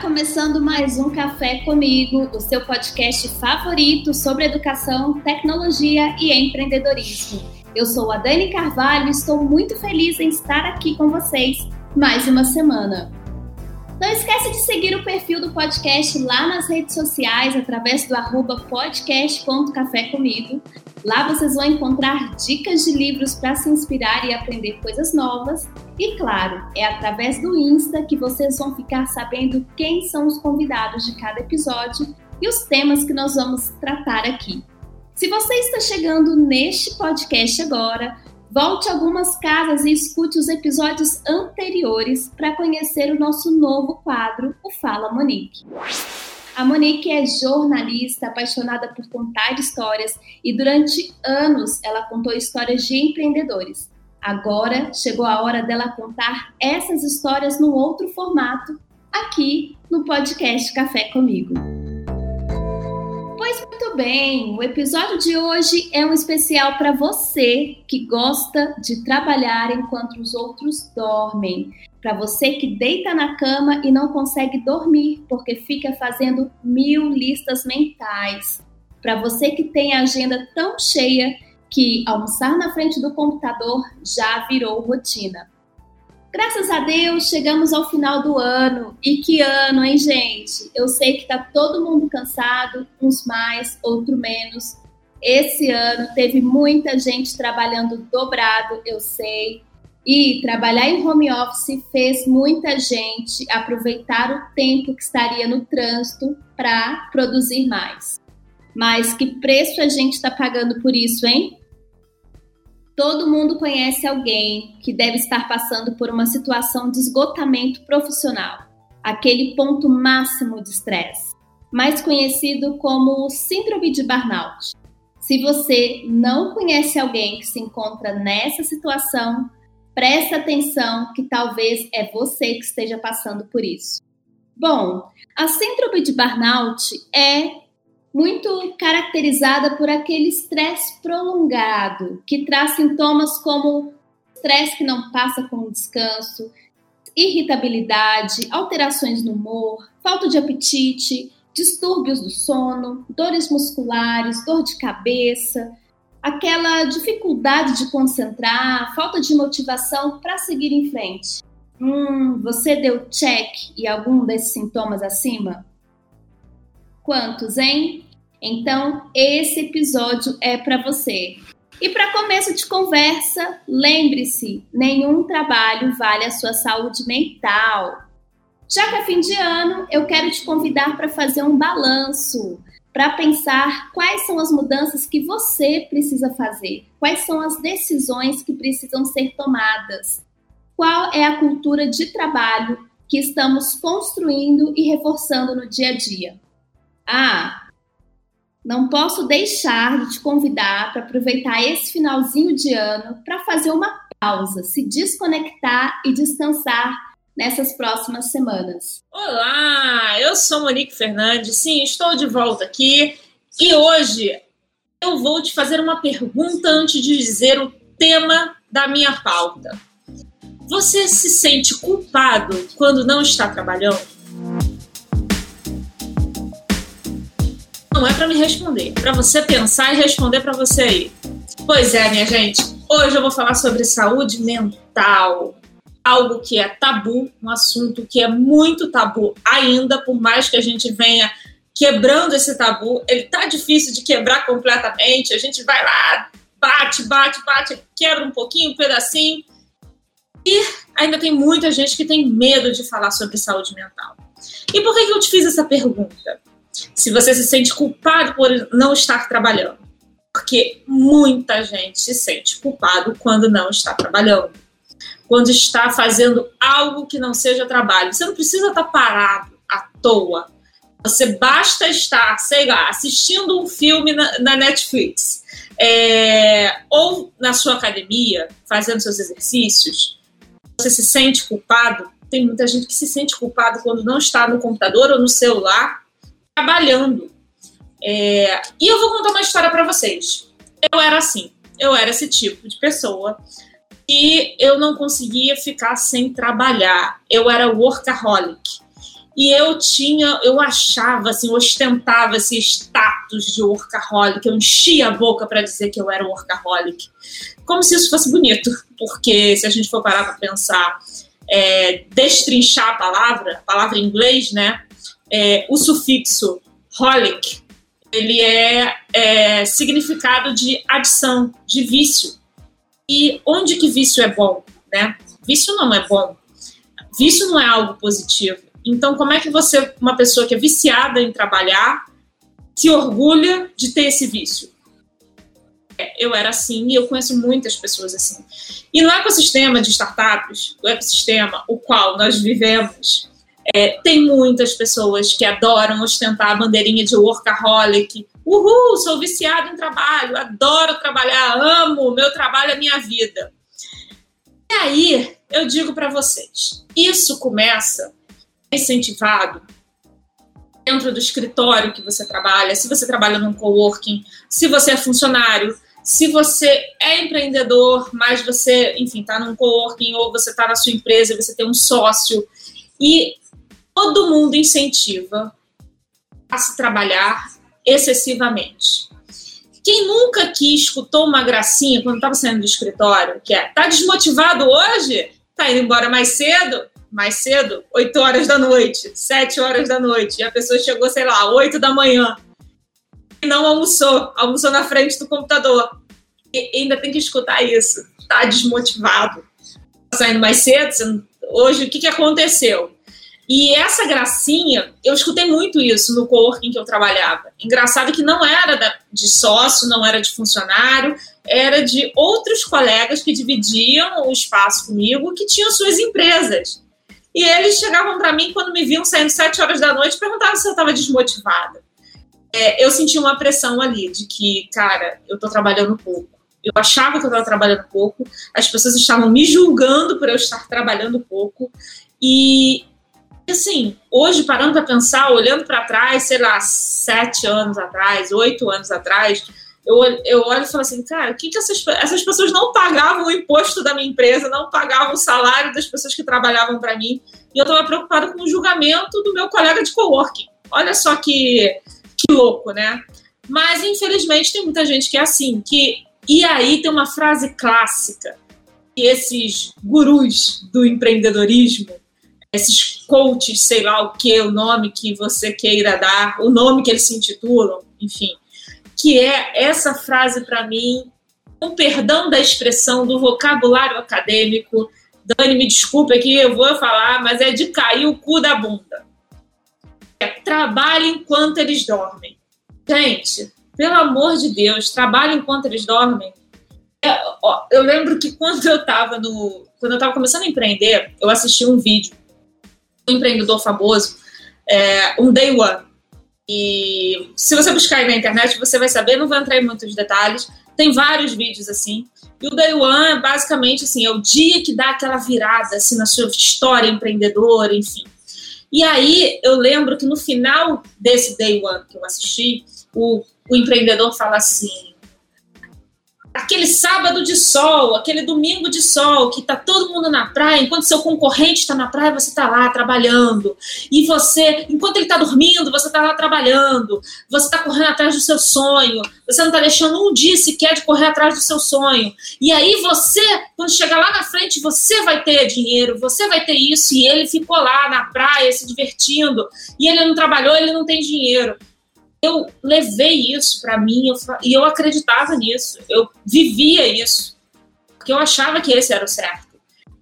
Começando mais um Café Comigo, o seu podcast favorito sobre educação, tecnologia e empreendedorismo. Eu sou a Dani Carvalho e estou muito feliz em estar aqui com vocês mais uma semana. Não esquece de seguir o perfil do podcast lá nas redes sociais através do arroba podcast.café comigo. Lá vocês vão encontrar dicas de livros para se inspirar e aprender coisas novas. E claro, é através do Insta que vocês vão ficar sabendo quem são os convidados de cada episódio e os temas que nós vamos tratar aqui. Se você está chegando neste podcast agora, Volte algumas casas e escute os episódios anteriores para conhecer o nosso novo quadro, o Fala Monique. A Monique é jornalista apaixonada por contar histórias e durante anos ela contou histórias de empreendedores. Agora chegou a hora dela contar essas histórias num outro formato, aqui no podcast Café Comigo. Pois muito bem, o episódio de hoje é um especial para você que gosta de trabalhar enquanto os outros dormem. Para você que deita na cama e não consegue dormir porque fica fazendo mil listas mentais. Para você que tem a agenda tão cheia que almoçar na frente do computador já virou rotina. Graças a Deus, chegamos ao final do ano. E que ano, hein, gente? Eu sei que tá todo mundo cansado, uns mais, outro menos. Esse ano teve muita gente trabalhando dobrado, eu sei. E trabalhar em home office fez muita gente aproveitar o tempo que estaria no trânsito para produzir mais. Mas que preço a gente está pagando por isso, hein? Todo mundo conhece alguém que deve estar passando por uma situação de esgotamento profissional, aquele ponto máximo de estresse, mais conhecido como Síndrome de Burnout. Se você não conhece alguém que se encontra nessa situação, preste atenção que talvez é você que esteja passando por isso. Bom, a Síndrome de Burnout é muito caracterizada por aquele estresse prolongado, que traz sintomas como estresse que não passa com descanso, irritabilidade, alterações no humor, falta de apetite, distúrbios do sono, dores musculares, dor de cabeça, aquela dificuldade de concentrar, falta de motivação para seguir em frente. Hum, você deu check e algum desses sintomas acima? Quantos, hein? Então, esse episódio é para você. E para começo de conversa, lembre-se: nenhum trabalho vale a sua saúde mental. Já que é fim de ano, eu quero te convidar para fazer um balanço, para pensar quais são as mudanças que você precisa fazer, quais são as decisões que precisam ser tomadas, qual é a cultura de trabalho que estamos construindo e reforçando no dia a dia. Ah, não posso deixar de te convidar para aproveitar esse finalzinho de ano para fazer uma pausa, se desconectar e descansar nessas próximas semanas. Olá, eu sou Monique Fernandes, sim, estou de volta aqui e hoje eu vou te fazer uma pergunta antes de dizer o tema da minha pauta. Você se sente culpado quando não está trabalhando? não é para me responder, é para você pensar e responder para você aí. Pois é, minha gente. Hoje eu vou falar sobre saúde mental. Algo que é tabu, um assunto que é muito tabu ainda, por mais que a gente venha quebrando esse tabu. Ele tá difícil de quebrar completamente. A gente vai lá, bate, bate, bate, quebra um pouquinho, um pedacinho. E ainda tem muita gente que tem medo de falar sobre saúde mental. E por que, que eu te fiz essa pergunta? se você se sente culpado por não estar trabalhando. Porque muita gente se sente culpado quando não está trabalhando. Quando está fazendo algo que não seja trabalho. Você não precisa estar parado à toa. Você basta estar, sei lá, assistindo um filme na, na Netflix. É, ou na sua academia, fazendo seus exercícios. Você se sente culpado. Tem muita gente que se sente culpado quando não está no computador ou no celular trabalhando. É, e eu vou contar uma história para vocês. Eu era assim, eu era esse tipo de pessoa e eu não conseguia ficar sem trabalhar. Eu era workaholic. E eu tinha, eu achava, assim, ostentava esse status de workaholic, eu enchia a boca para dizer que eu era workaholic. Como se isso fosse bonito, porque se a gente for parar para pensar, é, destrinchar a palavra, a palavra em inglês, né? É, o sufixo holic, ele é, é significado de adição, de vício. E onde que vício é bom, né? Vício não é bom. Vício não é algo positivo. Então, como é que você, uma pessoa que é viciada em trabalhar, se orgulha de ter esse vício? É, eu era assim e eu conheço muitas pessoas assim. E no ecossistema de startups, o ecossistema o qual nós vivemos, é, tem muitas pessoas que adoram ostentar a bandeirinha de workaholic. Uhul, sou viciado em trabalho, adoro trabalhar, amo, meu trabalho é minha vida. E aí, eu digo para vocês, isso começa incentivado dentro do escritório que você trabalha, se você trabalha num coworking, se você é funcionário, se você é empreendedor, mas você, enfim, está num coworking ou você está na sua empresa, você tem um sócio e todo mundo incentiva a se trabalhar excessivamente. Quem nunca aqui escutou uma gracinha quando estava saindo do escritório, que é, tá desmotivado hoje? Tá indo embora mais cedo? Mais cedo? 8 horas da noite, 7 horas da noite. E a pessoa chegou, sei lá, 8 da manhã. E não almoçou, almoçou na frente do computador. E ainda tem que escutar isso. Tá desmotivado. Tá saindo mais cedo? Hoje, o que, que aconteceu? E essa gracinha, eu escutei muito isso no coworking que eu trabalhava. Engraçado que não era de sócio, não era de funcionário, era de outros colegas que dividiam o espaço comigo, que tinham suas empresas. E eles chegavam para mim quando me viam saindo sete horas da noite, perguntavam se eu estava desmotivada. É, eu senti uma pressão ali de que, cara, eu estou trabalhando pouco. Eu achava que eu estava trabalhando pouco, as pessoas estavam me julgando por eu estar trabalhando pouco. E, assim, hoje, parando para pensar, olhando para trás, sei lá, sete anos atrás, oito anos atrás, eu, eu olho e falo assim, cara, o que, que essas, essas pessoas não pagavam o imposto da minha empresa, não pagavam o salário das pessoas que trabalhavam para mim, e eu estava preocupada com o julgamento do meu colega de coworking. Olha só que, que louco, né? Mas, infelizmente, tem muita gente que é assim, que... E aí tem uma frase clássica, que esses gurus do empreendedorismo esses coaches, sei lá o que, o nome que você queira dar, o nome que eles se intitulam, enfim, que é essa frase para mim, com perdão da expressão do vocabulário acadêmico, Dani, me desculpe aqui, eu vou falar, mas é de cair o cu da bunda. É, trabalhe enquanto eles dormem. Gente, pelo amor de Deus, trabalhe enquanto eles dormem. É, ó, eu lembro que quando eu estava no, quando eu estava começando a empreender, eu assisti um vídeo um empreendedor famoso, é, um day one. E se você buscar aí na internet, você vai saber, não vou entrar em muitos detalhes, tem vários vídeos assim. E o day one é basicamente assim, é o dia que dá aquela virada assim na sua história empreendedora, enfim. E aí eu lembro que no final desse day one que eu assisti, o, o empreendedor fala assim: aquele sábado de sol, aquele domingo de sol, que tá todo mundo na praia, enquanto seu concorrente está na praia, você está lá trabalhando. E você, enquanto ele está dormindo, você está lá trabalhando. Você está correndo atrás do seu sonho. Você não está deixando um dia sequer de correr atrás do seu sonho. E aí você, quando chegar lá na frente, você vai ter dinheiro, você vai ter isso. E ele ficou lá na praia se divertindo. E ele não trabalhou, ele não tem dinheiro eu levei isso para mim eu, e eu acreditava nisso, eu vivia isso, porque eu achava que esse era o certo.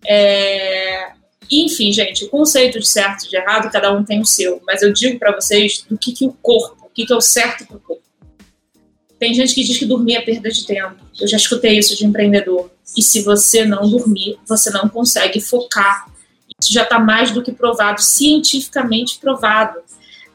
É... Enfim, gente, o conceito de certo e de errado, cada um tem o seu, mas eu digo para vocês do que, que o corpo, o que, que é o certo para o corpo. Tem gente que diz que dormir é perda de tempo. Eu já escutei isso de empreendedor. E se você não dormir, você não consegue focar. Isso já está mais do que provado, cientificamente provado.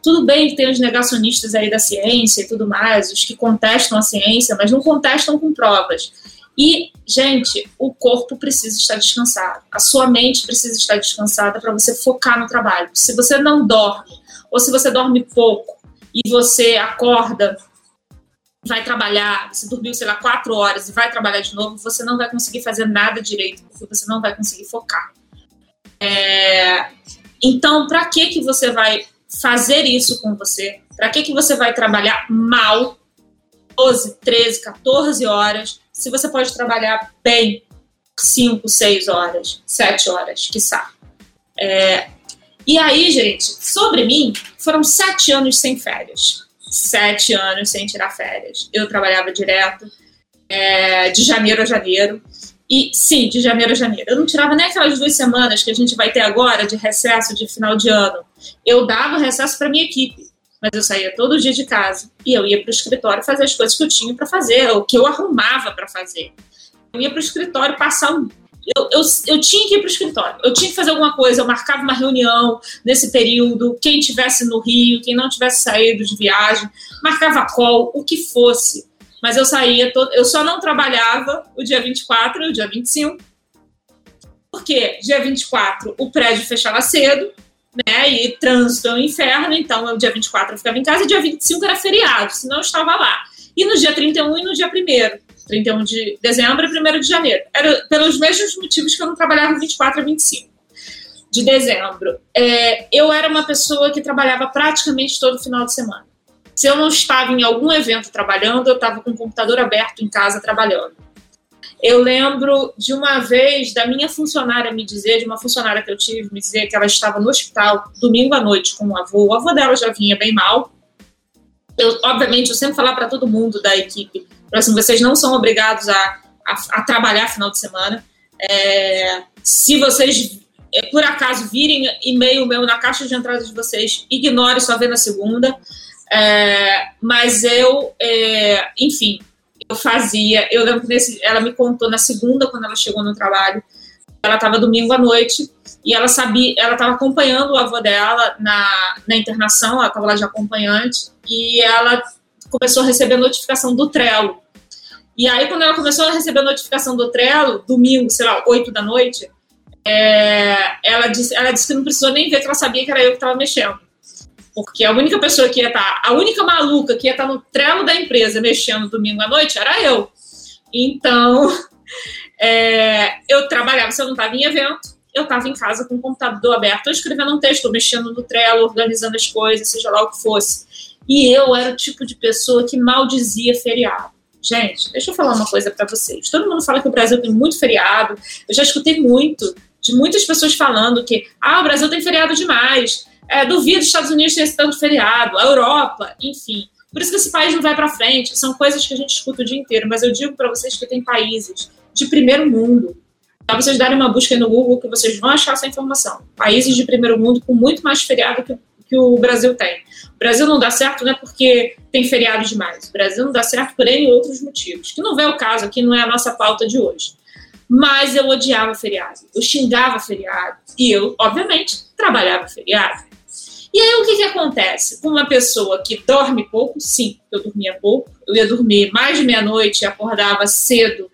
Tudo bem que tem os negacionistas aí da ciência e tudo mais, os que contestam a ciência, mas não contestam com provas. E, gente, o corpo precisa estar descansado. A sua mente precisa estar descansada para você focar no trabalho. Se você não dorme, ou se você dorme pouco e você acorda, vai trabalhar, você dormiu, sei lá, quatro horas e vai trabalhar de novo, você não vai conseguir fazer nada direito, porque você não vai conseguir focar. É... Então, para que que você vai fazer isso com você? Para que que você vai trabalhar mal 12, 13, 14 horas se você pode trabalhar bem 5, 6 horas, 7 horas, quiçá? É, e aí, gente, sobre mim, foram sete anos sem férias. Sete anos sem tirar férias. Eu trabalhava direto, é, de janeiro a janeiro. E sim, de janeiro a janeiro. Eu não tirava nem aquelas duas semanas que a gente vai ter agora de recesso de final de ano. Eu dava recesso para minha equipe, mas eu saía todo dia de casa e eu ia para o escritório fazer as coisas que eu tinha para fazer, o que eu arrumava para fazer. Eu ia para o escritório passar um eu, eu, eu tinha que ir para o escritório, eu tinha que fazer alguma coisa, eu marcava uma reunião nesse período, quem tivesse no Rio, quem não tivesse saído de viagem, marcava call, o que fosse. Mas eu saía, todo, eu só não trabalhava o dia 24 e o dia 25, porque dia 24 o prédio fechava cedo, né, e trânsito é um inferno, então o dia 24 eu ficava em casa e dia 25 era feriado, senão eu estava lá. E no dia 31 e no dia 1 31 de dezembro e 1 de janeiro. Era pelos mesmos motivos que eu não trabalhava 24 a 25 de dezembro. É, eu era uma pessoa que trabalhava praticamente todo final de semana. Se eu não estava em algum evento trabalhando, eu estava com o computador aberto em casa trabalhando. Eu lembro de uma vez da minha funcionária me dizer, de uma funcionária que eu tive, me dizer que ela estava no hospital domingo à noite com o avô. O avô dela já vinha bem mal. Eu, obviamente, eu sempre falar para todo mundo da equipe assim, vocês não são obrigados a, a, a trabalhar final de semana. É, se vocês, é, por acaso, virem e-mail meu na caixa de entrada de vocês, ignore, só vê na segunda. É, mas eu, é, enfim, eu fazia. Eu lembro que nesse, ela me contou na segunda, quando ela chegou no trabalho, ela estava domingo à noite e ela sabia, ela estava acompanhando o avô dela na, na internação, ela estava lá de acompanhante, e ela começou a receber notificação do Trello. E aí, quando ela começou a receber a notificação do Trello, domingo, sei lá, 8 da noite, é, ela, disse, ela disse que não precisou nem ver, que ela sabia que era eu que estava mexendo. Porque a única pessoa que ia estar, tá, a única maluca que ia estar tá no Trello da empresa mexendo domingo à noite era eu. Então, é, eu trabalhava, se eu não estava em evento, eu estava em casa com o computador aberto, escrevendo um texto, mexendo no Trello, organizando as coisas, seja lá o que fosse. E eu era o tipo de pessoa que maldizia feriado. Gente, deixa eu falar uma coisa para vocês. Todo mundo fala que o Brasil tem muito feriado. Eu já escutei muito de muitas pessoas falando que ah, o Brasil tem feriado demais. É, duvido os Estados Unidos ter esse tanto feriado, a Europa, enfim. Por isso que esse país não vai para frente. São coisas que a gente escuta o dia inteiro. Mas eu digo para vocês que tem países de primeiro mundo. Para vocês darem uma busca no Google que vocês vão achar essa informação. Países de primeiro mundo com muito mais feriado que, que o Brasil tem. Brasil não dá certo não é porque tem feriado demais. O Brasil não dá certo por N outros motivos, que não é o caso aqui, não é a nossa pauta de hoje. Mas eu odiava feriado, eu xingava feriado e eu, obviamente, trabalhava feriado. E aí o que, que acontece? Com uma pessoa que dorme pouco, sim, eu dormia pouco, eu ia dormir mais de meia-noite e acordava cedo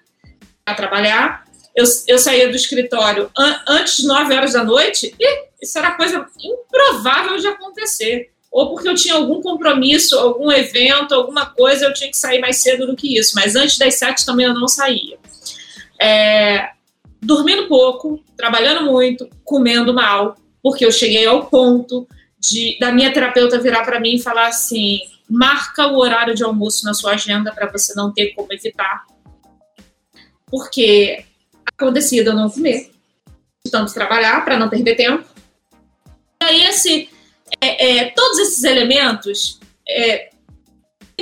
para trabalhar. Eu, eu saía do escritório an antes de 9 horas da noite e isso era coisa improvável de acontecer ou porque eu tinha algum compromisso, algum evento, alguma coisa, eu tinha que sair mais cedo do que isso. Mas antes das sete também eu não saía. É, dormindo pouco, trabalhando muito, comendo mal, porque eu cheguei ao ponto de da minha terapeuta virar para mim e falar assim: marca o horário de almoço na sua agenda para você não ter como evitar. Porque acontecia de eu não comer, de tanto trabalhar para não perder tempo. E aí, esse é, é, todos esses elementos é,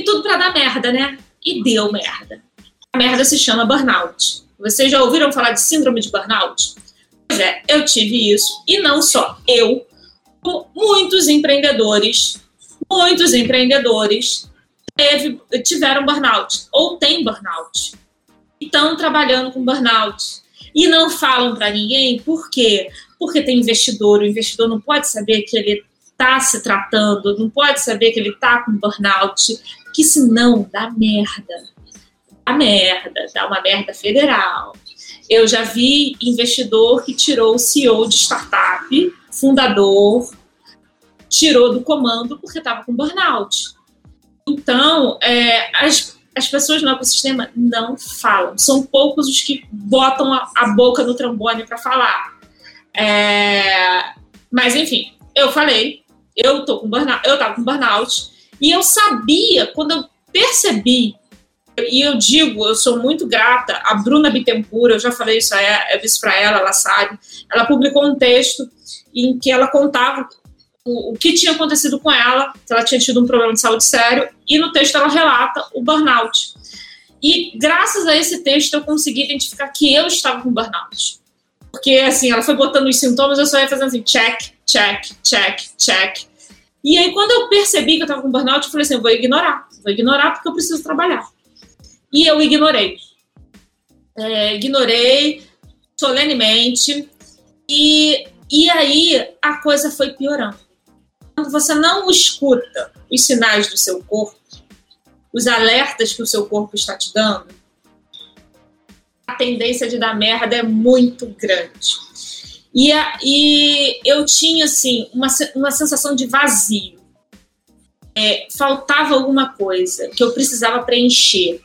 tudo para dar merda, né? E deu merda. A merda se chama burnout. Vocês já ouviram falar de síndrome de burnout? Pois é, eu tive isso. E não só eu, muitos empreendedores, muitos empreendedores teve, tiveram burnout ou têm burnout. Estão trabalhando com burnout. E não falam para ninguém por quê? Porque tem investidor, o investidor não pode saber que ele está se tratando, não pode saber que ele está com burnout, que senão dá merda. Dá merda, dá uma merda federal. Eu já vi investidor que tirou o CEO de startup, fundador, tirou do comando porque estava com burnout. Então, é, as, as pessoas no ecossistema não falam. São poucos os que botam a, a boca no trombone para falar. É, Mas enfim, eu falei, eu tô com burnout, eu com burnout e eu sabia quando eu percebi e eu digo, eu sou muito grata a Bruna Bittencourt, eu já falei isso, eu disse para ela, ela sabe. Ela publicou um texto em que ela contava o, o que tinha acontecido com ela, que ela tinha tido um problema de saúde sério, e no texto ela relata o burnout. E graças a esse texto eu consegui identificar que eu estava com burnout. Porque assim, ela foi botando os sintomas, eu só ia fazendo assim, check, check, check, check. E aí, quando eu percebi que eu estava com burnout, eu falei assim: eu vou ignorar, vou ignorar porque eu preciso trabalhar. E eu ignorei. É, ignorei solenemente. E, e aí a coisa foi piorando. Quando você não escuta os sinais do seu corpo, os alertas que o seu corpo está te dando, a tendência de dar merda é muito grande. E, e eu tinha, assim, uma, uma sensação de vazio. É, faltava alguma coisa que eu precisava preencher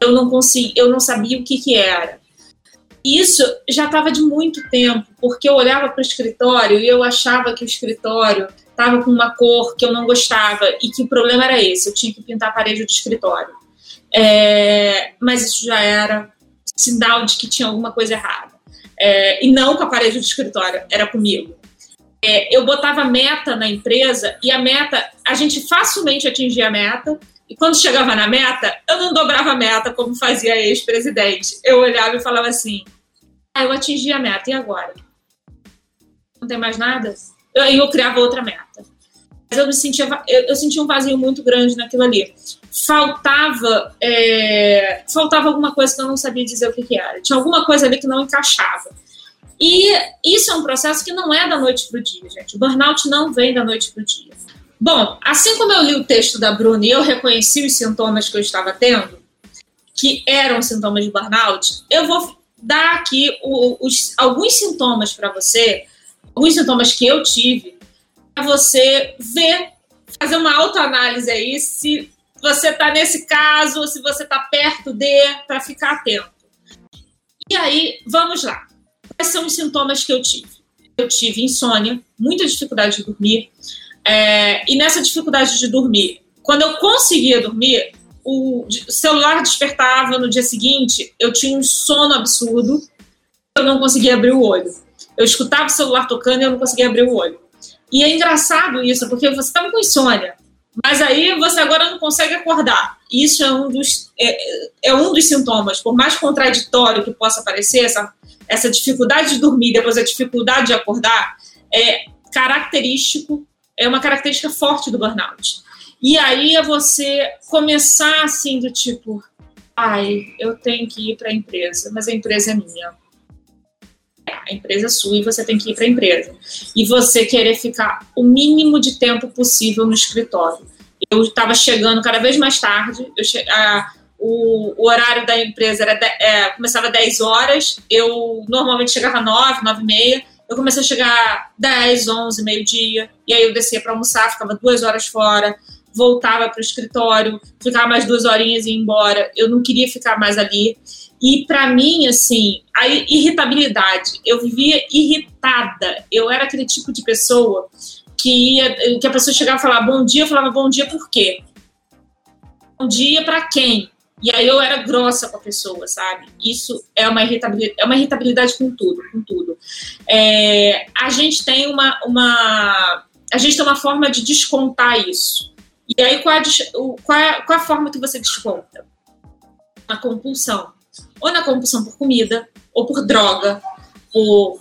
eu não conseguia, eu não sabia o que que era. Isso já estava de muito tempo, porque eu olhava para o escritório e eu achava que o escritório estava com uma cor que eu não gostava e que o problema era esse, eu tinha que pintar a parede do escritório. É, mas isso já era sinal de que tinha alguma coisa errada. É, e não com a parede do escritório, era comigo. É, eu botava meta na empresa e a meta, a gente facilmente atingia a meta, e quando chegava na meta, eu não dobrava a meta como fazia a ex-presidente. Eu olhava e falava assim: ah, eu atingi a meta, e agora? Não tem mais nada? Eu, eu criava outra meta. Mas eu me sentia, eu, eu sentia um vazio muito grande naquilo ali. Faltava, é, faltava alguma coisa que eu não sabia dizer o que, que era. Tinha alguma coisa ali que não encaixava. E isso é um processo que não é da noite para o dia, gente. O burnout não vem da noite para o dia. Bom, assim como eu li o texto da Bruna e eu reconheci os sintomas que eu estava tendo, que eram sintomas de burnout, eu vou dar aqui os, alguns sintomas para você, alguns sintomas que eu tive, para você ver, fazer uma autoanálise aí, se você está nesse caso, se você está perto de, para ficar atento. E aí, vamos lá. Quais são os sintomas que eu tive? Eu tive insônia, muita dificuldade de dormir, é, e nessa dificuldade de dormir, quando eu conseguia dormir, o celular despertava no dia seguinte, eu tinha um sono absurdo, eu não conseguia abrir o olho. Eu escutava o celular tocando e eu não conseguia abrir o olho. E é engraçado isso, porque você estava com insônia, mas aí você agora não consegue acordar. Isso é um dos, é, é, um dos sintomas, por mais contraditório que possa parecer, essa, essa dificuldade de dormir, depois a dificuldade de acordar, é característico é uma característica forte do burnout. E aí é você começar assim do tipo, ai, eu tenho que ir para a empresa, mas a empresa é minha. A empresa é sua e você tem que ir para a empresa. E você querer ficar o mínimo de tempo possível no escritório. Eu estava chegando cada vez mais tarde, che... ah, o, o, horário da empresa era de... é, começava às 10 horas, eu normalmente chegava às 9, 9 e meia, eu comecei a chegar 10, 11, meio-dia, e aí eu descia para almoçar, ficava duas horas fora, voltava para o escritório, ficava mais duas horinhas e ia embora. Eu não queria ficar mais ali. E para mim, assim, a irritabilidade, eu vivia irritada. Eu era aquele tipo de pessoa que ia, que a pessoa chegava e falava bom dia, eu falava bom dia por quê? Bom dia para quem? E aí eu era grossa com a pessoa, sabe? Isso é uma irritabilidade, é uma irritabilidade com tudo, com tudo. É, a gente tem uma, uma, a gente tem uma forma de descontar isso. E aí qual é, qual é, qual a forma que você desconta? Na compulsão. Ou na compulsão por comida, ou por droga, por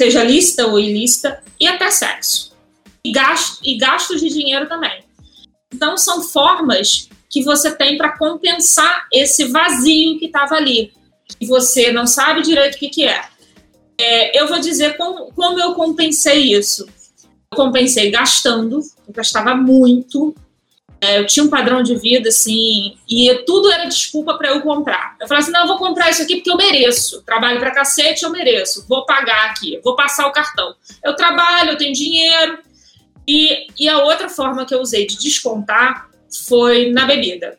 seja lista ou ilícita, e até sexo. E, gasto, e gastos de dinheiro também. Então são formas que você tem para compensar esse vazio que estava ali, que você não sabe direito o que, que é. é. Eu vou dizer como, como eu compensei isso. Eu compensei gastando, eu gastava muito, é, eu tinha um padrão de vida assim, e tudo era desculpa para eu comprar. Eu falava assim: não, eu vou comprar isso aqui porque eu mereço. Trabalho para cacete, eu mereço. Vou pagar aqui, vou passar o cartão. Eu trabalho, eu tenho dinheiro. E, e a outra forma que eu usei de descontar foi na bebida.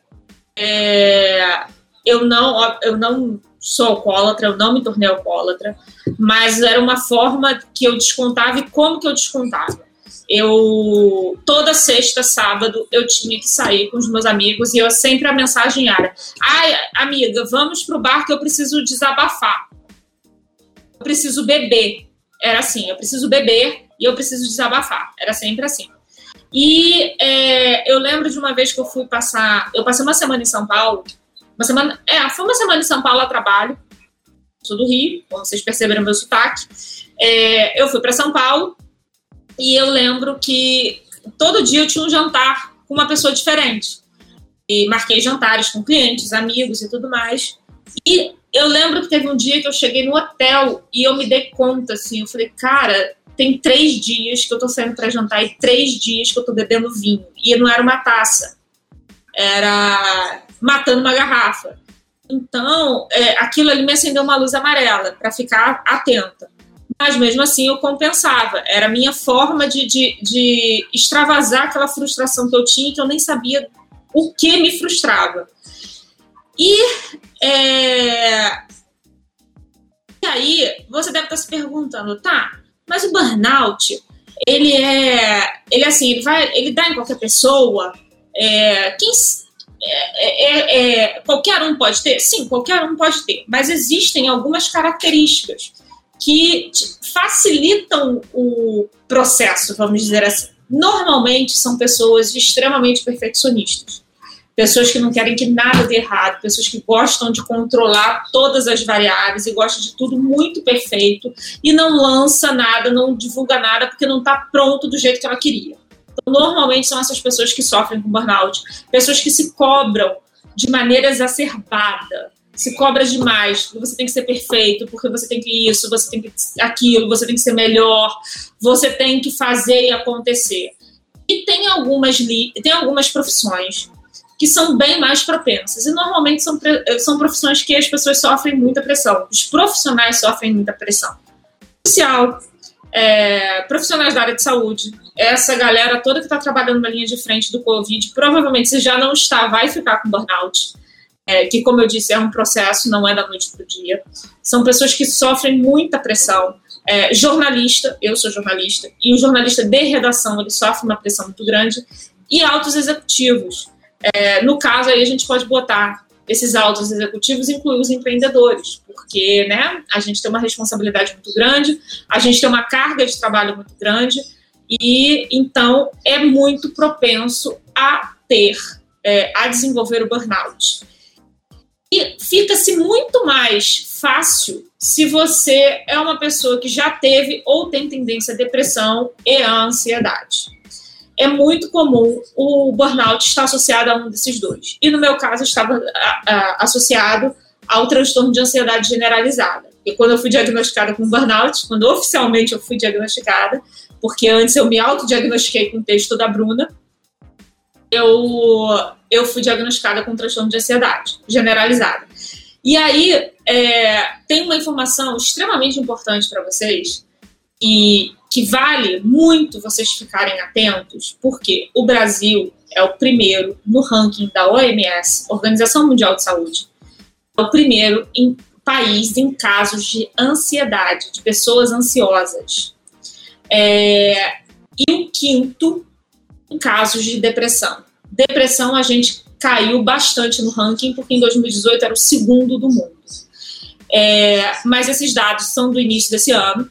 É, eu não, eu não sou alcoólatra, eu não me tornei alcoólatra, mas era uma forma que eu descontava e como que eu descontava. Eu toda sexta, sábado, eu tinha que sair com os meus amigos e eu sempre a mensagem era: "Ai, amiga, vamos pro bar que eu preciso desabafar. Eu preciso beber". Era assim, eu preciso beber e eu preciso desabafar. Era sempre assim. E é, eu lembro de uma vez que eu fui passar, eu passei uma semana em São Paulo uma semana, é, foi uma semana em São Paulo a trabalho. Sou do Rio, como vocês perceberam meu sotaque. É, eu fui para São Paulo e eu lembro que todo dia eu tinha um jantar com uma pessoa diferente. E marquei jantares com clientes, amigos e tudo mais. E eu lembro que teve um dia que eu cheguei no hotel e eu me dei conta, assim, eu falei, cara, tem três dias que eu tô saindo para jantar e três dias que eu tô bebendo vinho. E não era uma taça. Era matando uma garrafa. Então, é, aquilo ali me acendeu uma luz amarela para ficar atenta. Mas mesmo assim eu compensava. Era a minha forma de, de, de extravasar aquela frustração que eu tinha, que eu nem sabia o que me frustrava. E, é... e aí, você deve estar se perguntando, tá, mas o burnout, ele é, ele assim, ele vai, ele dá em qualquer pessoa. É, quem, é, é, é, qualquer um pode ter? Sim, qualquer um pode ter, mas existem algumas características que facilitam o processo, vamos dizer assim. Normalmente são pessoas extremamente perfeccionistas, pessoas que não querem que nada dê errado, pessoas que gostam de controlar todas as variáveis e gostam de tudo muito perfeito e não lança nada, não divulga nada porque não está pronto do jeito que ela queria. Então, normalmente são essas pessoas que sofrem com burnout, pessoas que se cobram de maneira exacerbada, se cobra demais, porque você tem que ser perfeito, porque você tem que isso, você tem que aquilo, você tem que ser melhor, você tem que fazer e acontecer. E tem algumas tem algumas profissões que são bem mais propensas e normalmente são são profissões que as pessoas sofrem muita pressão. Os profissionais sofrem muita pressão. Social, é, profissionais da área de saúde, essa galera toda que está trabalhando na linha de frente do Covid, provavelmente se já não está, vai ficar com burnout. É, que, como eu disse, é um processo, não é da noite para o dia. São pessoas que sofrem muita pressão. É, jornalista, eu sou jornalista, e o jornalista de redação ele sofre uma pressão muito grande, e altos executivos. É, no caso, aí a gente pode botar esses altos executivos incluem os empreendedores, porque né, a gente tem uma responsabilidade muito grande, a gente tem uma carga de trabalho muito grande, e então é muito propenso a ter, é, a desenvolver o burnout. E fica-se muito mais fácil se você é uma pessoa que já teve ou tem tendência à depressão e à ansiedade é muito comum o burnout estar associado a um desses dois. E no meu caso, estava associado ao transtorno de ansiedade generalizada. E quando eu fui diagnosticada com burnout, quando oficialmente eu fui diagnosticada, porque antes eu me autodiagnostiquei com o texto da Bruna, eu, eu fui diagnosticada com transtorno de ansiedade generalizada. E aí, é, tem uma informação extremamente importante para vocês, e que vale muito vocês ficarem atentos, porque o Brasil é o primeiro no ranking da OMS, Organização Mundial de Saúde, é o primeiro em país em casos de ansiedade, de pessoas ansiosas. É, e o quinto em casos de depressão. Depressão a gente caiu bastante no ranking, porque em 2018 era o segundo do mundo. É, mas esses dados são do início desse ano,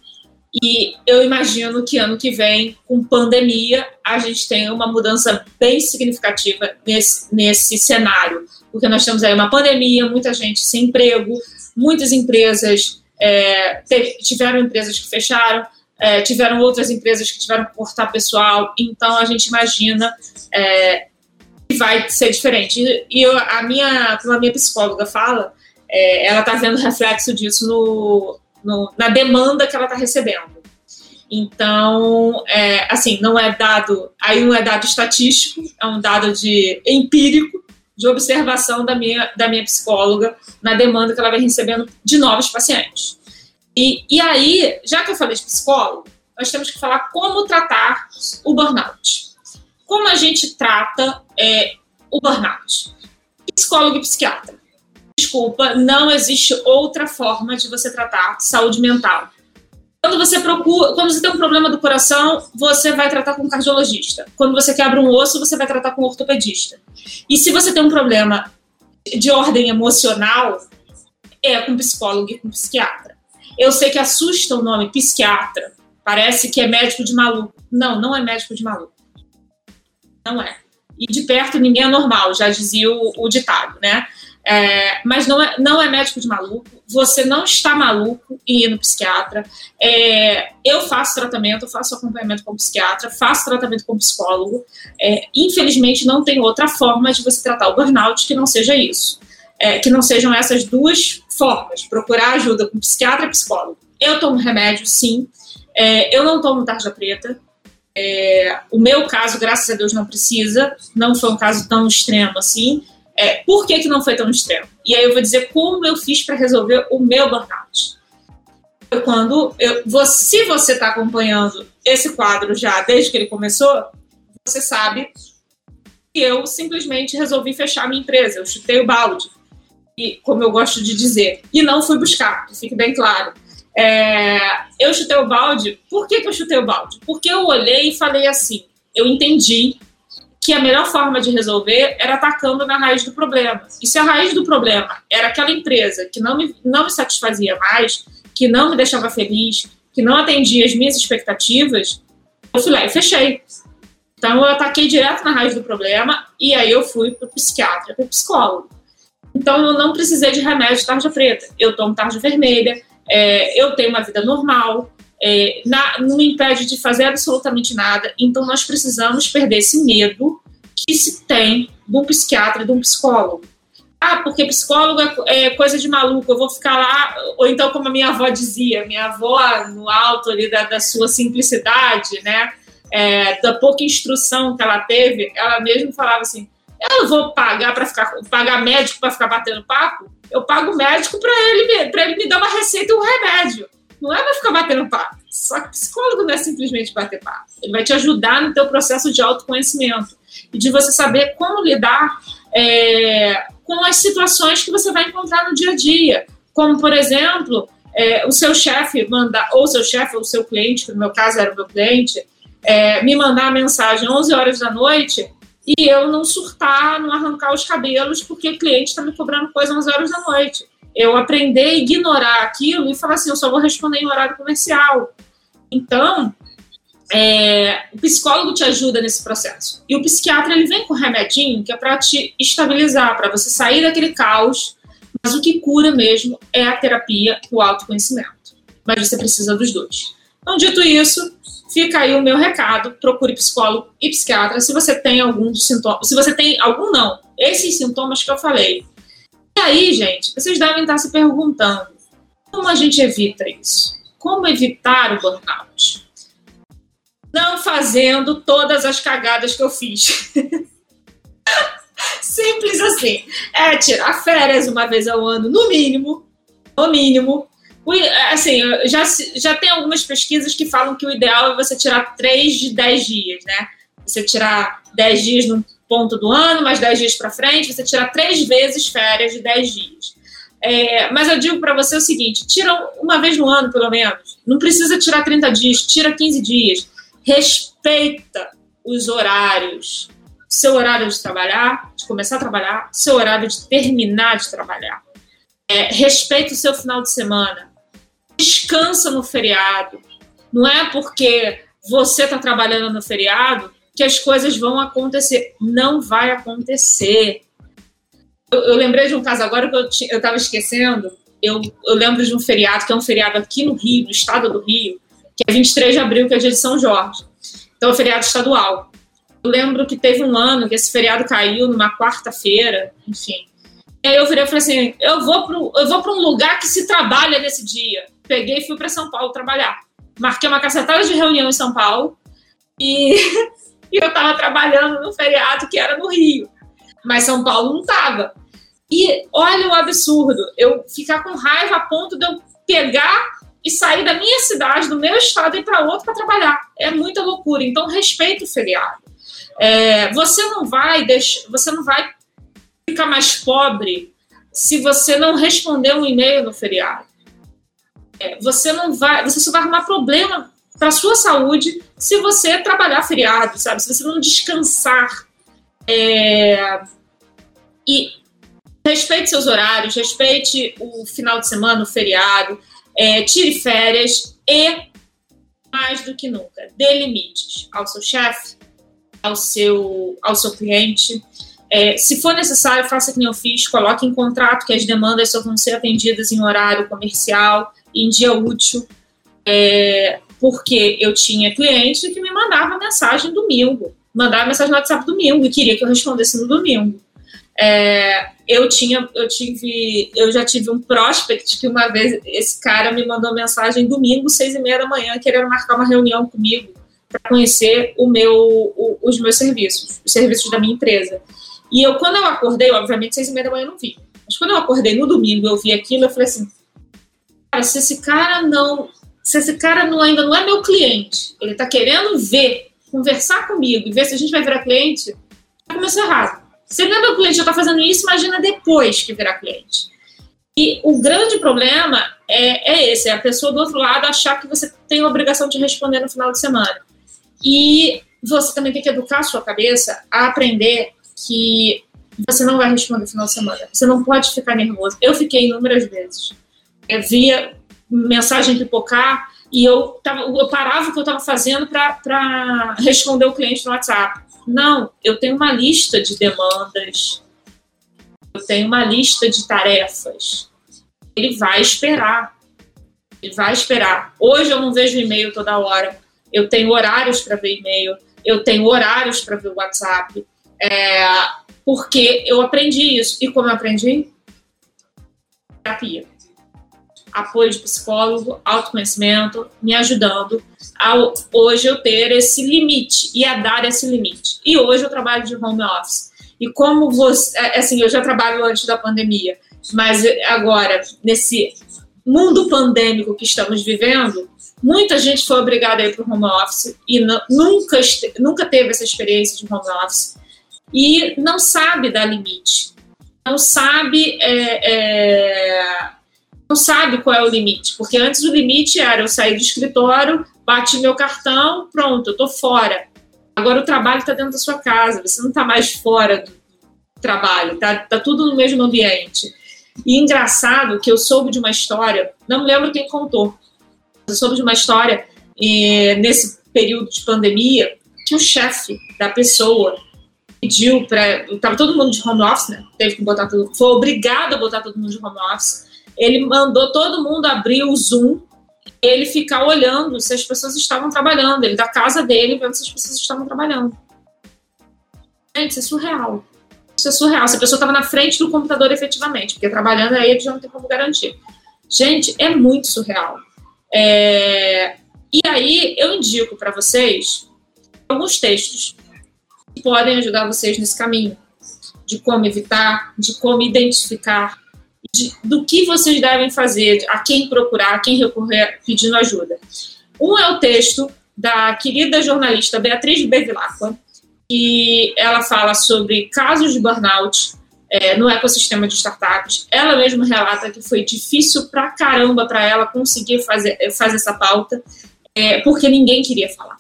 e eu imagino que ano que vem, com pandemia, a gente tenha uma mudança bem significativa nesse, nesse cenário. Porque nós temos aí uma pandemia, muita gente sem emprego, muitas empresas é, tiveram empresas que fecharam, é, tiveram outras empresas que tiveram que cortar pessoal. Então a gente imagina é, que vai ser diferente. E eu, a minha, a minha psicóloga fala, é, ela está vendo reflexo disso no, no, na demanda que ela está recebendo. Então, é, assim, não é dado, aí não é dado estatístico, é um dado de empírico, de observação da minha, da minha psicóloga na demanda que ela vai recebendo de novos pacientes. E, e aí, já que eu falei de psicólogo, nós temos que falar como tratar o burnout. Como a gente trata é, o burnout? Psicólogo e psiquiatra Desculpa, não existe outra forma de você tratar saúde mental. Quando você procura, quando você tem um problema do coração, você vai tratar com um cardiologista. Quando você quebra um osso, você vai tratar com um ortopedista. E se você tem um problema de ordem emocional, é com psicólogo e com psiquiatra. Eu sei que assusta o nome psiquiatra. Parece que é médico de maluco. Não, não é médico de maluco. Não é. E de perto ninguém é normal, já dizia o, o ditado, né? É, mas não é, não é médico de maluco, você não está maluco em ir no psiquiatra. É, eu faço tratamento, faço acompanhamento com psiquiatra, faço tratamento com psicólogo. É, infelizmente, não tem outra forma de você tratar o burnout que não seja isso. É, que não sejam essas duas formas: procurar ajuda com psiquiatra e psicólogo. Eu tomo remédio, sim. É, eu não tomo tarja preta. É, o meu caso, graças a Deus, não precisa. Não foi um caso tão extremo assim. É, por que, que não foi tão extremo? E aí eu vou dizer como eu fiz para resolver o meu burnout. Quando eu, se você está acompanhando esse quadro já desde que ele começou, você sabe que eu simplesmente resolvi fechar minha empresa. Eu chutei o balde, e, como eu gosto de dizer, e não fui buscar, que fique bem claro. É, eu chutei o balde. Por que, que eu chutei o balde? Porque eu olhei e falei assim: eu entendi que a melhor forma de resolver era atacando na raiz do problema. E se a raiz do problema era aquela empresa que não me, não me satisfazia mais, que não me deixava feliz, que não atendia as minhas expectativas, eu fui lá e fechei. Então eu ataquei direto na raiz do problema e aí eu fui para o psiquiatra, para o psicólogo. Então eu não precisei de remédio de tarja preta. Eu tomo tarja vermelha, é, eu tenho uma vida normal, é, na, não impede de fazer absolutamente nada. Então, nós precisamos perder esse medo que se tem de um psiquiatra e de um psicólogo. Ah, porque psicólogo é, é coisa de maluco, eu vou ficar lá. Ou então, como a minha avó dizia, minha avó, no alto ali da, da sua simplicidade, né? É, da pouca instrução que ela teve, ela mesmo falava assim: eu vou pagar para ficar pagar médico para ficar batendo papo, eu pago médico para ele, ele me dar uma receita e um remédio. Não é para ficar batendo papo. Só que psicólogo não é simplesmente bater papo. Ele vai te ajudar no teu processo de autoconhecimento e de você saber como lidar é, com as situações que você vai encontrar no dia a dia. Como, por exemplo, é, o seu chefe mandar, ou seu chefe, ou seu cliente, que no meu caso era o meu cliente, é, me mandar a mensagem 11 horas da noite e eu não surtar, não arrancar os cabelos porque o cliente está me cobrando coisa 11 horas da noite eu aprender a ignorar aquilo e falar assim, eu só vou responder em horário comercial. Então, é, o psicólogo te ajuda nesse processo. E o psiquiatra, ele vem com remedinho que é para te estabilizar, para você sair daquele caos. Mas o que cura mesmo é a terapia, o autoconhecimento. Mas você precisa dos dois. Então, dito isso, fica aí o meu recado: procure psicólogo e psiquiatra se você tem algum sintoma. Se você tem algum, não. Esses sintomas que eu falei, e aí, gente, vocês devem estar se perguntando: como a gente evita isso? Como evitar o burnout? Não fazendo todas as cagadas que eu fiz. Simples assim. É tirar férias uma vez ao ano, no mínimo. No mínimo. Assim, já, já tem algumas pesquisas que falam que o ideal é você tirar 3 de 10 dias, né? Você tirar 10 dias num ponto do ano, mais 10 dias para frente, você tira três vezes férias de 10 dias. É, mas eu digo para você o seguinte: tira uma vez no ano, pelo menos. Não precisa tirar 30 dias, tira 15 dias. Respeita os horários. Seu horário de trabalhar, de começar a trabalhar, seu horário de terminar de trabalhar. É, respeita o seu final de semana. Descansa no feriado. Não é porque você está trabalhando no feriado que as coisas vão acontecer. Não vai acontecer. Eu, eu lembrei de um caso agora que eu estava esquecendo. Eu, eu lembro de um feriado, que é um feriado aqui no Rio, no estado do Rio, que é 23 de abril, que é dia de São Jorge. Então, é um feriado estadual. Eu lembro que teve um ano que esse feriado caiu numa quarta-feira, enfim. E aí eu virei e falei assim: eu vou para um lugar que se trabalha nesse dia. Peguei e fui para São Paulo trabalhar. Marquei uma cacetada de reunião em São Paulo e e eu estava trabalhando no feriado que era no Rio, mas São Paulo não estava. E olha o absurdo, eu ficar com raiva a ponto de eu pegar e sair da minha cidade, do meu estado e ir para outro para trabalhar. É muita loucura. Então respeita o feriado. É, você não vai deixar, você não vai ficar mais pobre se você não responder um e-mail no feriado. É, você não vai, você só vai arrumar problema para sua saúde se você trabalhar feriado, sabe? Se você não descansar. É, e respeite seus horários, respeite o final de semana, o feriado, é, tire férias e, mais do que nunca, dê limites ao seu chefe, ao seu, ao seu cliente. É, se for necessário, faça que nem eu fiz, coloque em contrato que as demandas só vão ser atendidas em horário comercial, em dia útil, é, porque eu tinha cliente que me mandava mensagem domingo, mandava mensagem no WhatsApp domingo e queria que eu respondesse no domingo. É, eu tinha, eu tive, eu já tive um prospect que uma vez esse cara me mandou mensagem domingo, seis e meia da manhã, querendo marcar uma reunião comigo para conhecer o meu, o, os meus serviços, os serviços da minha empresa. E eu, quando eu acordei, obviamente, seis e meia da manhã eu não vi. Mas quando eu acordei no domingo, eu vi aquilo, eu falei assim, cara, se esse cara não, se esse cara não, ainda não é meu cliente, ele está querendo ver, conversar comigo e ver se a gente vai virar cliente, já começou errado. Se ele não é meu cliente já está fazendo isso, imagina depois que virar cliente. E o grande problema é, é esse, é a pessoa do outro lado achar que você tem a obrigação de responder no final de semana. E você também tem que educar a sua cabeça a aprender que você não vai responder no final de semana. Você não pode ficar nervoso. Eu fiquei inúmeras vezes. Eu via mensagem pipocar e eu, tava, eu parava o que eu estava fazendo para responder o cliente no WhatsApp. Não, eu tenho uma lista de demandas, eu tenho uma lista de tarefas. Ele vai esperar. Ele vai esperar. Hoje eu não vejo e-mail toda hora. Eu tenho horários para ver e-mail. Eu tenho horários para ver o WhatsApp. É, porque eu aprendi isso. E como eu aprendi? Terapia. Apoio de psicólogo, autoconhecimento, me ajudando a hoje eu ter esse limite e a dar esse limite. E hoje eu trabalho de home office. E como você, é, assim, eu já trabalho antes da pandemia, mas agora, nesse mundo pandêmico que estamos vivendo, muita gente foi obrigada a ir para o home office e nunca, nunca teve essa experiência de home office e não sabe dar limite, não sabe é, é, não sabe qual é o limite, porque antes o limite era eu sair do escritório, bati meu cartão, pronto, eu tô fora. Agora o trabalho está dentro da sua casa, você não está mais fora do trabalho, tá, tá tudo no mesmo ambiente. E engraçado que eu soube de uma história, não lembro quem contou, eu soube de uma história e, nesse período de pandemia que o chefe da pessoa pediu para. Estava todo mundo de home office, né? Teve que botar tudo. Foi obrigado a botar todo mundo de home office. Ele mandou todo mundo abrir o Zoom ele ficar olhando se as pessoas estavam trabalhando, ele da casa dele vendo se as pessoas estavam trabalhando. Gente, isso é surreal. Isso é surreal. Se a pessoa estava na frente do computador efetivamente, porque trabalhando aí ele já não tem como garantir. Gente, é muito surreal. É... E aí eu indico para vocês alguns textos que podem ajudar vocês nesse caminho de como evitar, de como identificar, de, do que vocês devem fazer, a quem procurar, a quem recorrer pedindo ajuda. Um é o texto da querida jornalista Beatriz Bevilacqua, que ela fala sobre casos de burnout é, no ecossistema de startups. Ela mesma relata que foi difícil pra caramba para ela conseguir fazer, fazer essa pauta, é, porque ninguém queria falar.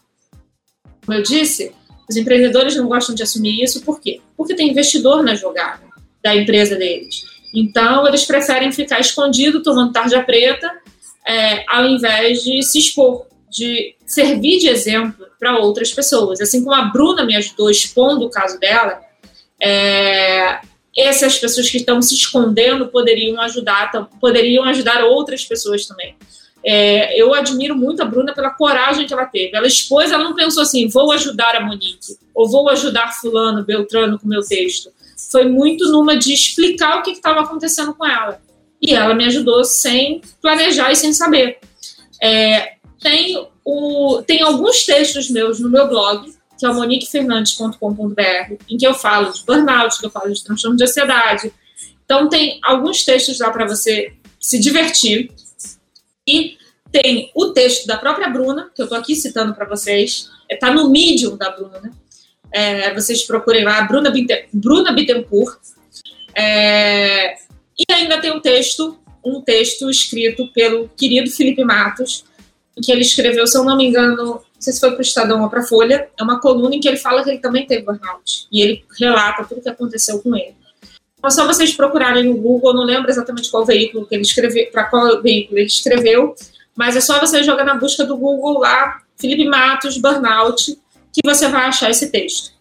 Como eu disse, os empreendedores não gostam de assumir isso, por quê? Porque tem investidor na jogada da empresa deles. Então, eles preferem ficar escondido, tomando tarja preta, é, ao invés de se expor, de servir de exemplo para outras pessoas. Assim como a Bruna me ajudou expondo o caso dela, é, essas pessoas que estão se escondendo poderiam ajudar, poderiam ajudar outras pessoas também. É, eu admiro muito a Bruna pela coragem que ela teve. Ela expôs, ela não pensou assim, vou ajudar a Monique, ou vou ajudar fulano, Beltrano com meu texto. Foi muito numa de explicar o que estava acontecendo com ela. E ela me ajudou sem planejar e sem saber. É, tem, o, tem alguns textos meus no meu blog, que é moniquefernandes.com.br, em que eu falo de burnout, que eu falo de transtorno de ansiedade. Então, tem alguns textos lá para você se divertir e tem o texto da própria Bruna, que eu estou aqui citando para vocês. Está é, no Medium da Bruna, né? É, vocês procurem lá, Bruna, Bruna Bittencourt. É, E ainda tem um texto, um texto escrito pelo querido Felipe Matos, que ele escreveu, se eu não me engano, não sei se foi para o Estadão ou para a Folha, é uma coluna em que ele fala que ele também teve burnout. E ele relata tudo o que aconteceu com ele. Então, só vocês procurarem no Google, não lembro exatamente qual veículo que ele escreveu, para qual veículo ele escreveu, mas é só você jogar na busca do Google lá, Felipe Matos, burnout, que você vai achar esse texto.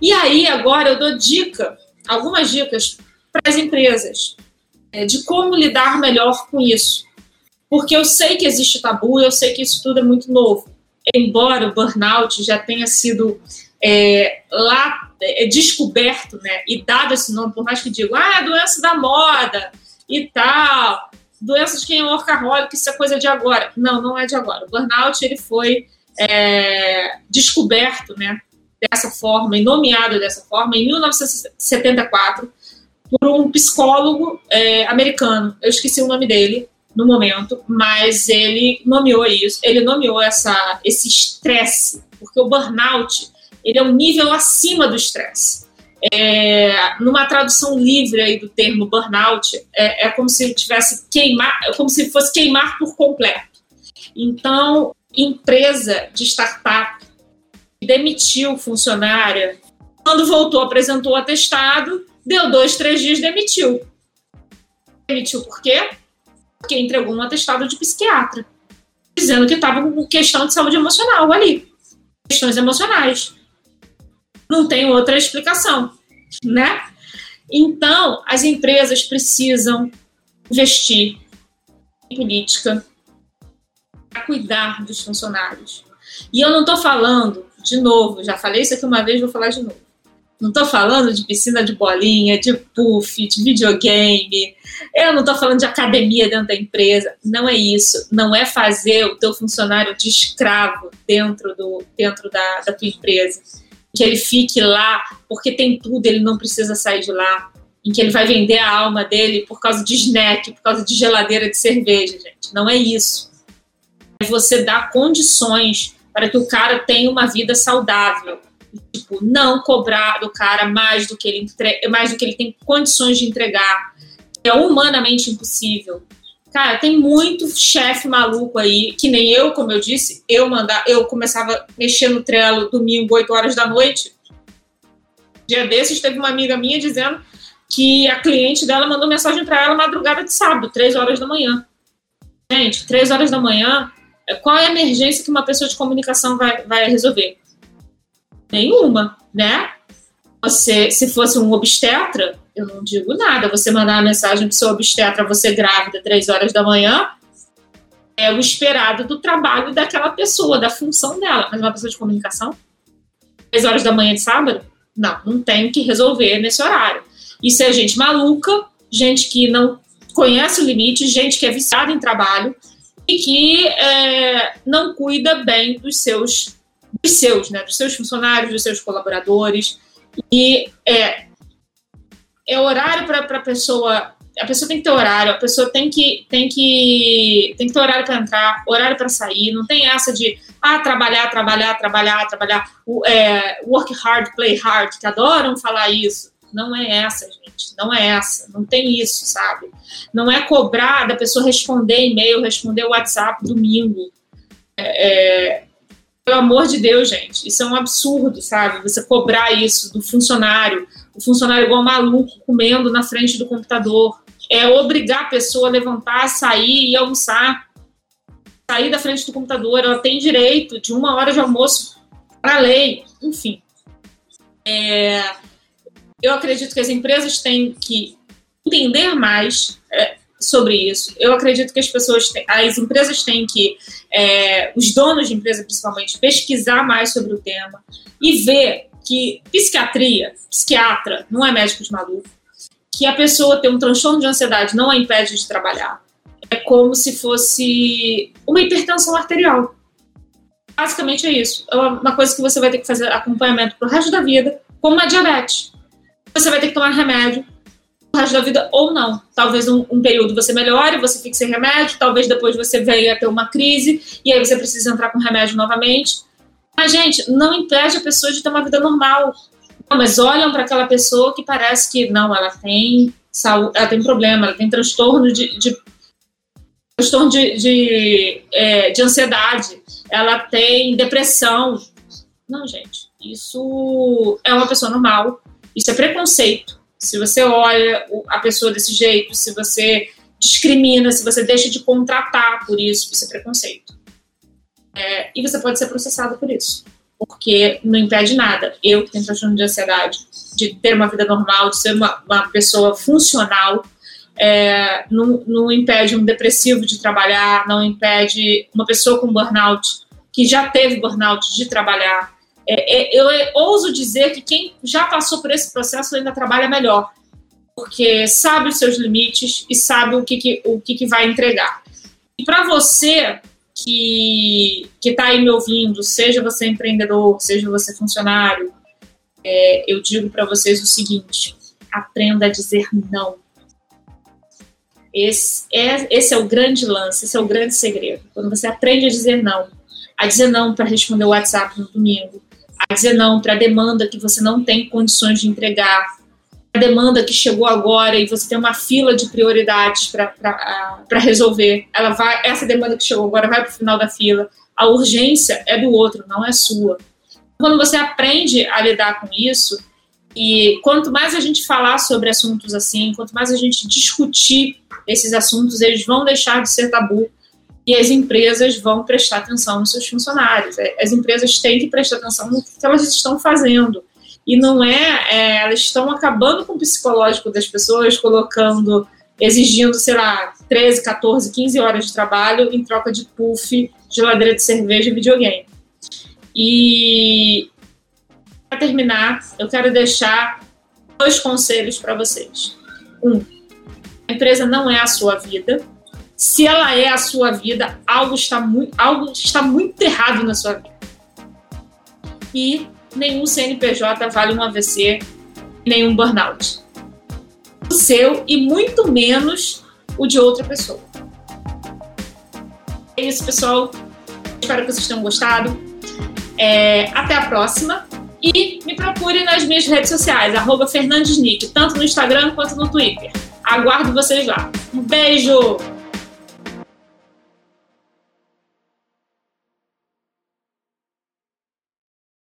E aí, agora eu dou dica, algumas dicas para as empresas é, de como lidar melhor com isso. Porque eu sei que existe tabu, eu sei que isso tudo é muito novo. Embora o burnout já tenha sido é, lá é, descoberto, né, e dado esse nome, por mais que digam, ah, é doença da moda e tal, doença de quem é workaholic, isso é coisa de agora. Não, não é de agora. O burnout, ele foi é, descoberto, né, dessa forma e nomeado dessa forma em 1974 por um psicólogo é, americano. Eu esqueci o nome dele no momento, mas ele nomeou isso. Ele nomeou essa, esse estresse, porque o burnout ele é um nível acima do estresse. É, numa tradução livre aí do termo burnout, é, é como se tivesse queimar, é como se fosse queimar por completo. Então, empresa de startup demitiu funcionária, quando voltou, apresentou o atestado, deu dois, três dias, demitiu. Demitiu por quê? Porque entregou um atestado de psiquiatra, dizendo que estava com questão de saúde emocional ali, questões emocionais. Não tem outra explicação, né? Então, as empresas precisam investir em política cuidar dos funcionários. E eu não estou falando de novo, já falei isso aqui uma vez, vou falar de novo. Não estou falando de piscina de bolinha, de puff, de videogame. Eu não estou falando de academia dentro da empresa. Não é isso. Não é fazer o teu funcionário de escravo dentro, do, dentro da, da tua empresa. Que ele fique lá porque tem tudo, ele não precisa sair de lá. Em que ele vai vender a alma dele por causa de snack, por causa de geladeira de cerveja, gente. Não é isso. Você dar condições para que o cara tenha uma vida saudável. Tipo, não cobrar do cara mais do que ele, entre... mais do que ele tem condições de entregar. É humanamente impossível. Cara, tem muito chefe maluco aí, que nem eu, como eu disse, eu mandar, eu começava a mexer no Trello domingo, 8 horas da noite. Dia desses teve uma amiga minha dizendo que a cliente dela mandou mensagem para ela madrugada de sábado, 3 horas da manhã. Gente, 3 horas da manhã, qual é a emergência que uma pessoa de comunicação vai, vai resolver? Nenhuma, né? Você, se fosse um obstetra, eu não digo nada. Você mandar uma mensagem para seu obstetra, você grávida, três horas da manhã, é o esperado do trabalho daquela pessoa, da função dela. Mas uma pessoa de comunicação, três horas da manhã de sábado, não, não tem que resolver nesse horário. Isso é gente maluca, gente que não conhece o limite, gente que é viciada em trabalho, e que é, não cuida bem dos seus, dos seus, né, dos seus funcionários, dos seus colaboradores. E é, é horário para a pessoa. A pessoa tem que ter horário, a pessoa tem que, tem que, tem que ter horário para entrar, horário para sair. Não tem essa de ah, trabalhar, trabalhar, trabalhar, trabalhar. É, work hard, play hard, que adoram falar isso. Não é essa, gente. Não é essa. Não tem isso, sabe? Não é cobrar da pessoa responder e-mail, responder WhatsApp domingo. É, é, pelo amor de Deus, gente. Isso é um absurdo, sabe? Você cobrar isso do funcionário. O funcionário igual maluco comendo na frente do computador. É obrigar a pessoa a levantar, sair e almoçar. Sair da frente do computador. Ela tem direito de uma hora de almoço para lei. Enfim. É, eu acredito que as empresas têm que entender mais é, sobre isso. Eu acredito que as pessoas, têm, as empresas têm que, é, os donos de empresa principalmente, pesquisar mais sobre o tema e ver que psiquiatria, psiquiatra, não é médico de maluco, que a pessoa ter um transtorno de ansiedade não a impede de trabalhar. É como se fosse uma hipertensão arterial. Basicamente é isso. É uma coisa que você vai ter que fazer acompanhamento pro resto da vida, como a diabetes você vai ter que tomar remédio o resto da vida ou não. Talvez um, um, período você melhore, você fique sem remédio, talvez depois você venha ter uma crise e aí você precisa entrar com remédio novamente. Mas, gente, não impede a pessoa de ter uma vida normal. Não, mas olham para aquela pessoa que parece que não, ela tem saúde, ela tem problema, ela tem transtorno de, de transtorno de, de, é, de ansiedade, ela tem depressão. Não, gente, isso é uma pessoa normal, isso é preconceito. Se você olha a pessoa desse jeito, se você discrimina, se você deixa de contratar por isso, isso é preconceito. É, e você pode ser processado por isso, porque não impede nada. Eu que tenho transtorno de ansiedade, de ter uma vida normal, de ser uma, uma pessoa funcional, é, não, não, impede um depressivo de trabalhar, não impede uma pessoa com burnout, que já teve burnout, de trabalhar. É, é, eu ouso dizer que quem já passou por esse processo ainda trabalha melhor, porque sabe os seus limites e sabe o que, que o que, que vai entregar. E para você que está aí me ouvindo, seja você empreendedor, seja você funcionário, é, eu digo para vocês o seguinte: aprenda a dizer não. Esse é, esse é o grande lance, esse é o grande segredo. Quando você aprende a dizer não, a dizer não para responder o WhatsApp no domingo, a dizer não para a demanda que você não tem condições de entregar, a demanda que chegou agora e você tem uma fila de prioridades para resolver. Ela vai, essa demanda que chegou agora vai para o final da fila. A urgência é do outro, não é sua. Quando você aprende a lidar com isso, e quanto mais a gente falar sobre assuntos assim, quanto mais a gente discutir esses assuntos, eles vão deixar de ser tabu e as empresas vão prestar atenção nos seus funcionários. É, as empresas têm que prestar atenção no que elas estão fazendo. E não é, é elas estão acabando com o psicológico das pessoas, colocando, exigindo, sei lá, 13, 14, 15 horas de trabalho em troca de puff, geladeira de cerveja e videogame. E para terminar, eu quero deixar dois conselhos para vocês. Um, a empresa não é a sua vida. Se ela é a sua vida, algo está muito, algo está muito errado na sua vida. E nenhum CNPJ vale um AVC, nenhum burnout. O seu e muito menos o de outra pessoa. É isso, pessoal. Espero que vocês tenham gostado. É, até a próxima. E me procure nas minhas redes sociais, arroba Fernandesnick, tanto no Instagram quanto no Twitter. Aguardo vocês lá. Um beijo!